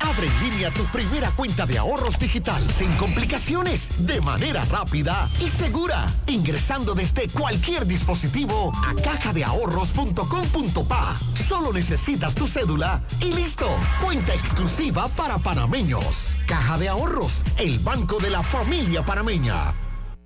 Abre en línea tu primera cuenta de ahorros digital sin complicaciones, de manera rápida y segura, ingresando desde cualquier dispositivo a cajadeahorros.com.pa. Solo necesitas tu cédula y listo. Cuenta exclusiva para panameños. Caja de Ahorros, el banco de la familia panameña.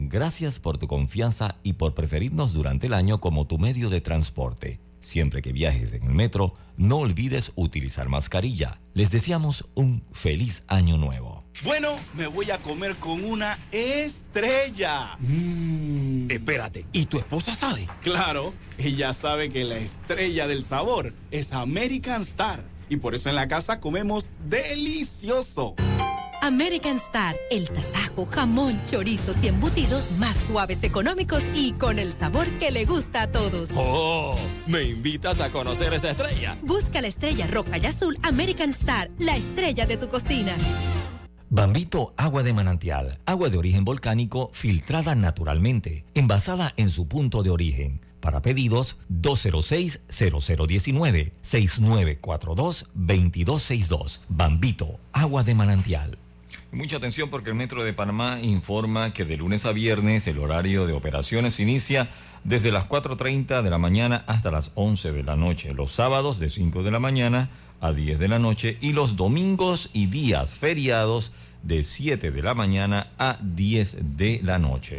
Gracias por tu confianza y por preferirnos durante el año como tu medio de transporte. Siempre que viajes en el metro, no olvides utilizar mascarilla. Les deseamos un feliz año nuevo. Bueno, me voy a comer con una estrella. Mm. Espérate, ¿y tu esposa sabe? Claro, ella sabe que la estrella del sabor es American Star. Y por eso en la casa comemos delicioso. American Star, el tasajo, jamón, chorizos y embutidos más suaves, económicos y con el sabor que le gusta a todos. ¡Oh! ¿Me invitas a conocer esa estrella? Busca la estrella roja y azul American Star, la estrella de tu cocina. Bambito agua de manantial, agua de origen volcánico filtrada naturalmente, envasada en su punto de origen Para pedidos 206-0019 6942-2262. Bambito, agua de manantial. Mucha atención porque el Metro de Panamá informa que de lunes a viernes el horario de operaciones inicia desde las 4.30 de la mañana hasta las 11 de la noche, los sábados de 5 de la mañana a 10 de la noche y los domingos y días feriados de 7 de la mañana a 10 de la noche.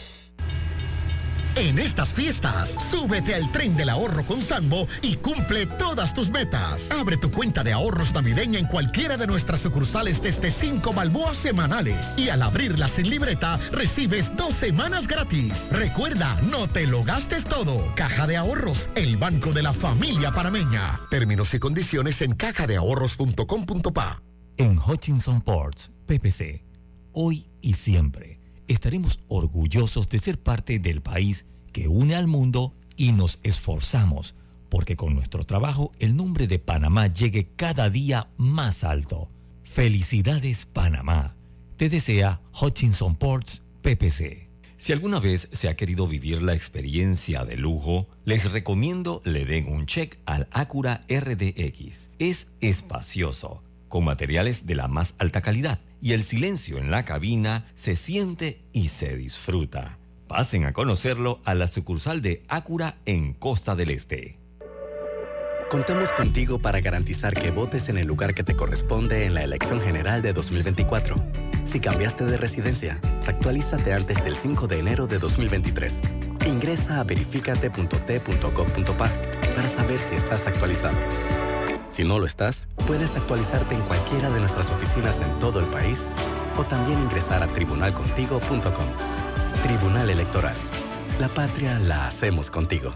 En estas fiestas, súbete al tren del ahorro con Sambo y cumple todas tus metas. Abre tu cuenta de ahorros navideña en cualquiera de nuestras sucursales desde 5 balboas semanales. Y al abrirla sin libreta, recibes dos semanas gratis. Recuerda, no te lo gastes todo. Caja de Ahorros, el banco de la familia parameña. Términos y condiciones en cajadeahorros.com.pa. En Hutchinson Ports, PPC, hoy y siempre estaremos orgullosos de ser parte del país que une al mundo y nos esforzamos porque con nuestro trabajo el nombre de Panamá llegue cada día más alto. Felicidades Panamá. Te desea Hutchinson Ports PPC. Si alguna vez se ha querido vivir la experiencia de lujo, les recomiendo le den un check al Acura RDX. Es espacioso, con materiales de la más alta calidad y el silencio en la cabina se siente y se disfruta. Pasen a conocerlo a la sucursal de Acura en Costa del Este. Contamos contigo para garantizar que votes en el lugar que te corresponde en la elección general de 2024. Si cambiaste de residencia, actualízate antes del 5 de enero de 2023. Ingresa a verificate.t.gov.pa para saber si estás actualizado. Si no lo estás, puedes actualizarte en cualquiera de nuestras oficinas en todo el país o también ingresar a tribunalcontigo.com. Tribunal Electoral. La patria la hacemos contigo.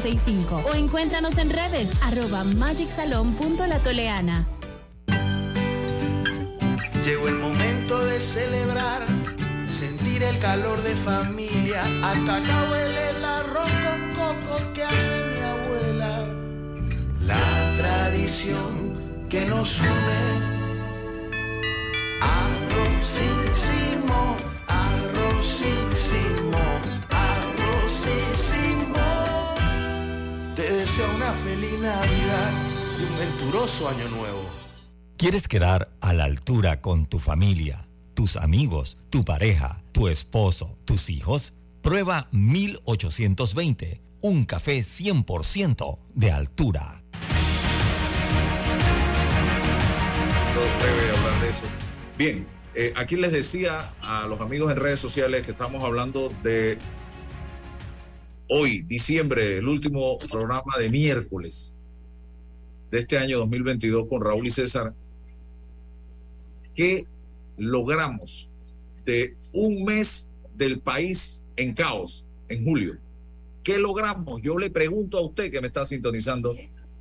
o encuéntranos en redes arroba magicsalon.latoleana. Llegó el momento de celebrar, sentir el calor de familia. Hasta acá huele el arroz con coco que hace mi abuela. La tradición que nos une. Arrozísimo, arrozísimo, una feliz Navidad y un venturoso año nuevo. ¿Quieres quedar a la altura con tu familia, tus amigos, tu pareja, tu esposo, tus hijos? Prueba 1820, un café 100% de altura. No debe hablar de eso. Bien, eh, aquí les decía a los amigos en redes sociales que estamos hablando de hoy, diciembre, el último programa de miércoles de este año 2022 con Raúl y César. ¿Qué logramos de un mes del país en caos en julio? ¿Qué logramos? Yo le pregunto a usted que me está sintonizando,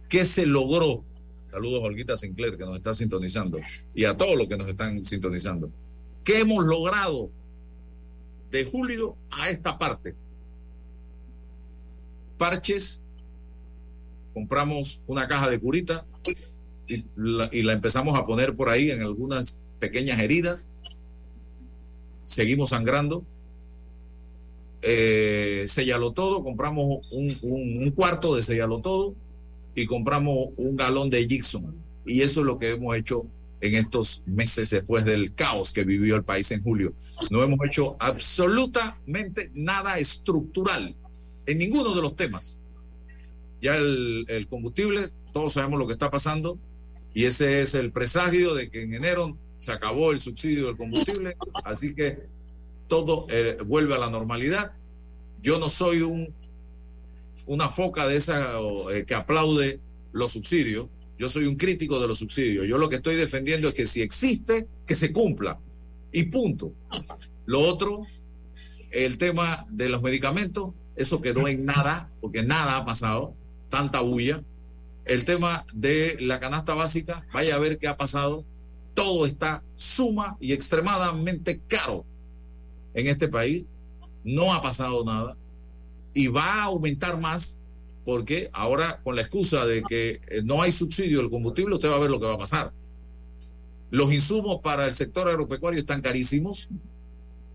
¿qué se logró? Saludos a Olguita Sinclair que nos está sintonizando y a todos los que nos están sintonizando. ¿Qué hemos logrado de julio a esta parte? Parches, compramos una caja de curita y la, y la empezamos a poner por ahí en algunas pequeñas heridas. Seguimos sangrando. Eh, sellalo todo, compramos un, un, un cuarto de sellalo todo y compramos un galón de Gibson. Y eso es lo que hemos hecho en estos meses después del caos que vivió el país en julio. No hemos hecho absolutamente nada estructural en ninguno de los temas. Ya el, el, combustible, todos sabemos lo que está pasando y ese es el presagio de que en enero se acabó el subsidio del combustible, así que todo eh, vuelve a la normalidad. Yo no soy un una foca de esa eh, que aplaude los subsidios. Yo soy un crítico de los subsidios. Yo lo que estoy defendiendo es que si existe, que se cumpla. Y punto. Lo otro, el tema de los medicamentos, eso quedó en nada, porque nada ha pasado, tanta bulla. El tema de la canasta básica, vaya a ver qué ha pasado. Todo está suma y extremadamente caro en este país. No ha pasado nada y va a aumentar más porque ahora con la excusa de que eh, no hay subsidio del combustible, usted va a ver lo que va a pasar. Los insumos para el sector agropecuario están carísimos.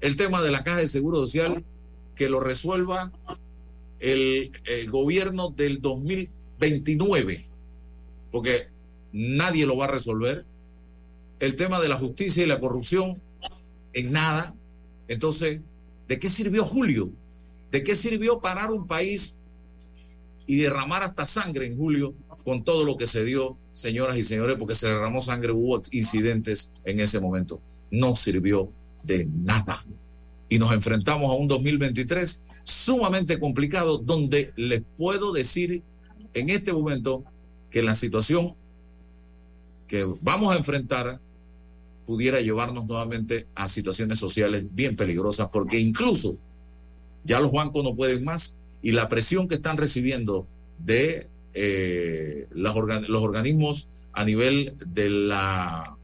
El tema de la caja de seguro social, que lo resuelva el, el gobierno del 2029, porque nadie lo va a resolver. El tema de la justicia y la corrupción, en nada. Entonces, ¿de qué sirvió Julio? ¿De qué sirvió parar un país y derramar hasta sangre en julio con todo lo que se dio, señoras y señores, porque se derramó sangre, hubo incidentes en ese momento? No sirvió de nada. Y nos enfrentamos a un 2023 sumamente complicado, donde les puedo decir en este momento que la situación que vamos a enfrentar pudiera llevarnos nuevamente a situaciones sociales bien peligrosas, porque incluso ya los bancos no pueden más y la presión que están recibiendo de eh, los organismos a nivel de la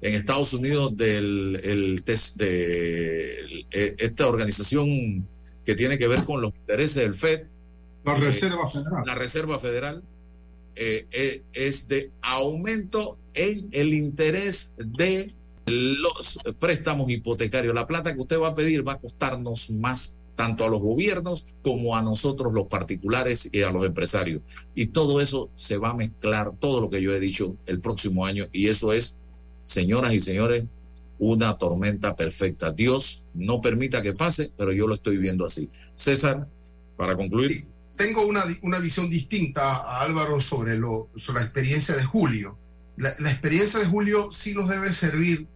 en Estados Unidos del el test de eh, esta organización que tiene que ver con los intereses del Fed la Reserva Federal la Reserva Federal eh, es de aumento en el interés de los préstamos hipotecarios la plata que usted va a pedir va a costarnos más tanto a los gobiernos como a nosotros los particulares y a los empresarios. Y todo eso se va a mezclar, todo lo que yo he dicho, el próximo año. Y eso es, señoras y señores, una tormenta perfecta. Dios no permita que pase, pero yo lo estoy viendo así. César, para concluir. tengo una, una, visión distinta a Álvaro sobre, la experiencia de Julio. La, experiencia de Julio sí nos debe servir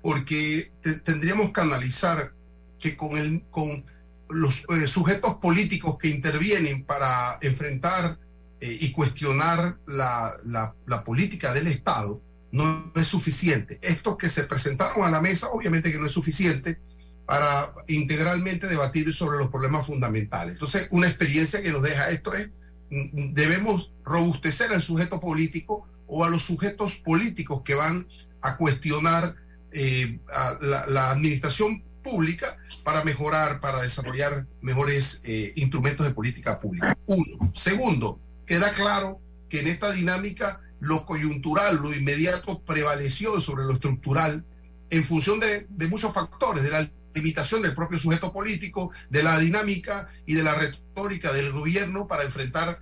porque tendríamos que analizar que con, los eh, sujetos políticos que intervienen para enfrentar eh, y cuestionar la, política del Estado no es suficiente. Estos que se presentaron a la mesa, obviamente que no es suficiente para integralmente debatir sobre los problemas fundamentales. Entonces, una experiencia que nos deja esto es, mm, debemos robustecer al sujeto político o a los sujetos políticos que van a cuestionar eh, la administración pública para mejorar, para desarrollar mejores eh, instrumentos de política pública. Uno. Segundo, queda claro que en esta dinámica lo coyuntural, lo inmediato prevaleció sobre lo estructural en función de, muchos factores, de la limitación del propio sujeto político, de la dinámica y de la retórica del gobierno para enfrentar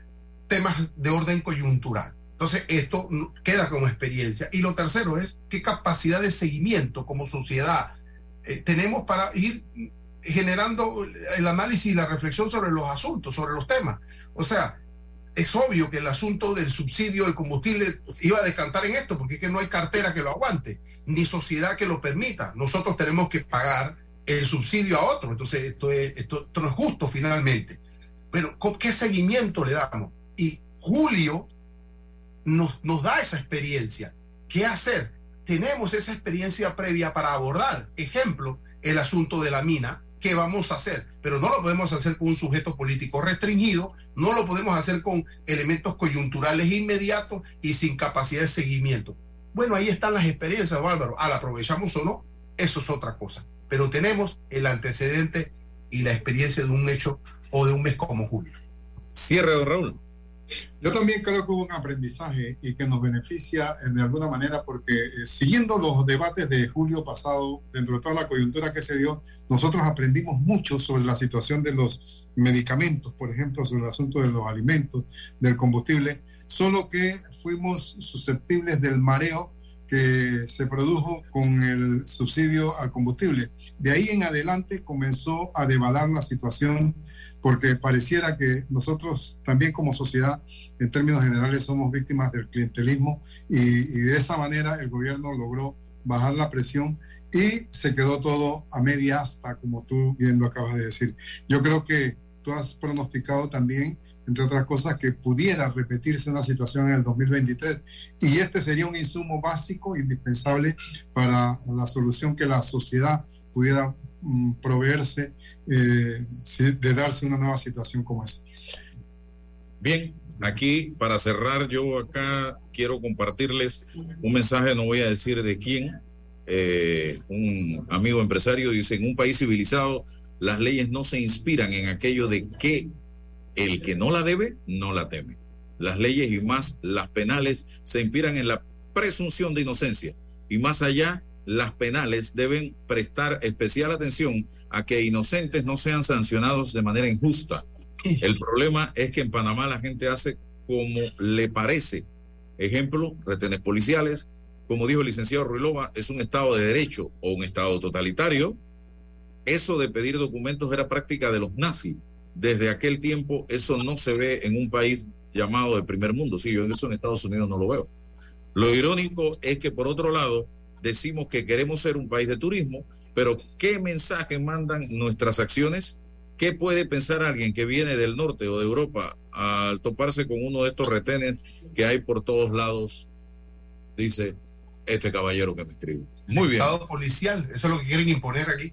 temas de orden coyuntural. Entonces, esto queda como experiencia. Y lo tercero es qué capacidad de seguimiento como sociedad, eh, tenemos para ir generando el análisis y la reflexión sobre los asuntos, sobre los temas. O sea, es obvio que el asunto del subsidio del combustible iba a descantar en esto, porque es que no hay cartera que lo aguante, ni sociedad que lo permita. Nosotros tenemos que pagar el subsidio a otro. Entonces, esto, esto, no es justo finalmente. Pero, ¿con qué seguimiento le damos? Y Julio nos, nos da esa experiencia. ¿Qué hacer? tenemos esa experiencia previa para abordar, ejemplo, el asunto de la mina, ¿qué vamos a hacer? Pero no lo podemos hacer con un sujeto político restringido, no lo podemos hacer con elementos coyunturales inmediatos y sin capacidad de seguimiento. Bueno, ahí están las experiencias, Álvaro. ¿A la aprovechamos o no? Eso es otra cosa. Pero tenemos el antecedente y la experiencia de un hecho o de un mes como julio. Cierre, don Raúl. Yo también creo que hubo un aprendizaje y que nos beneficia de alguna manera porque eh, siguiendo los debates de julio pasado, dentro de toda la coyuntura que se dio, nosotros aprendimos mucho sobre la situación de los medicamentos, por ejemplo, sobre el asunto de los alimentos, del combustible, solo que fuimos susceptibles del mareo que se produjo con el subsidio al combustible. De ahí en adelante comenzó a devalar la situación porque pareciera que nosotros también como sociedad, en términos generales, somos víctimas del clientelismo y, de esa manera el gobierno logró bajar la presión y se quedó todo a media hasta, como tú bien lo acabas de decir. Yo creo que tú has pronosticado también, entre otras cosas, que pudiera repetirse una situación en el 2023 y este sería un insumo básico, indispensable para la solución que la sociedad pudiera mm, proveerse eh, de darse una nueva situación como esta. Bien, aquí para cerrar, yo acá quiero compartirles un mensaje, no voy a decir de quién, eh, un amigo empresario dice, en un país civilizado las leyes no se inspiran en aquello de que el que no la debe, no la teme. Las leyes y más las penales se inspiran en la presunción de inocencia y más allá, las penales deben prestar especial atención a que inocentes no sean sancionados de manera injusta. El problema es que en Panamá la gente hace como le parece. Ejemplo, retenes policiales, como dijo el licenciado Ruilova, es un Estado de Derecho o un Estado totalitario. Eso de pedir documentos era práctica de los nazis. Desde aquel tiempo eso no se ve en un país llamado de primer mundo. Sí, yo en eso en Estados Unidos no lo veo. Lo irónico es que por otro lado decimos que queremos ser un país de turismo, pero ¿qué mensaje mandan nuestras acciones? ¿Qué puede pensar alguien que viene del norte o de Europa al toparse con uno de estos retenes que hay por todos lados? Dice, este caballero que me escribe. Muy bien. Estado policial, eso es lo que quieren imponer aquí.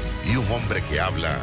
y un hombre que habla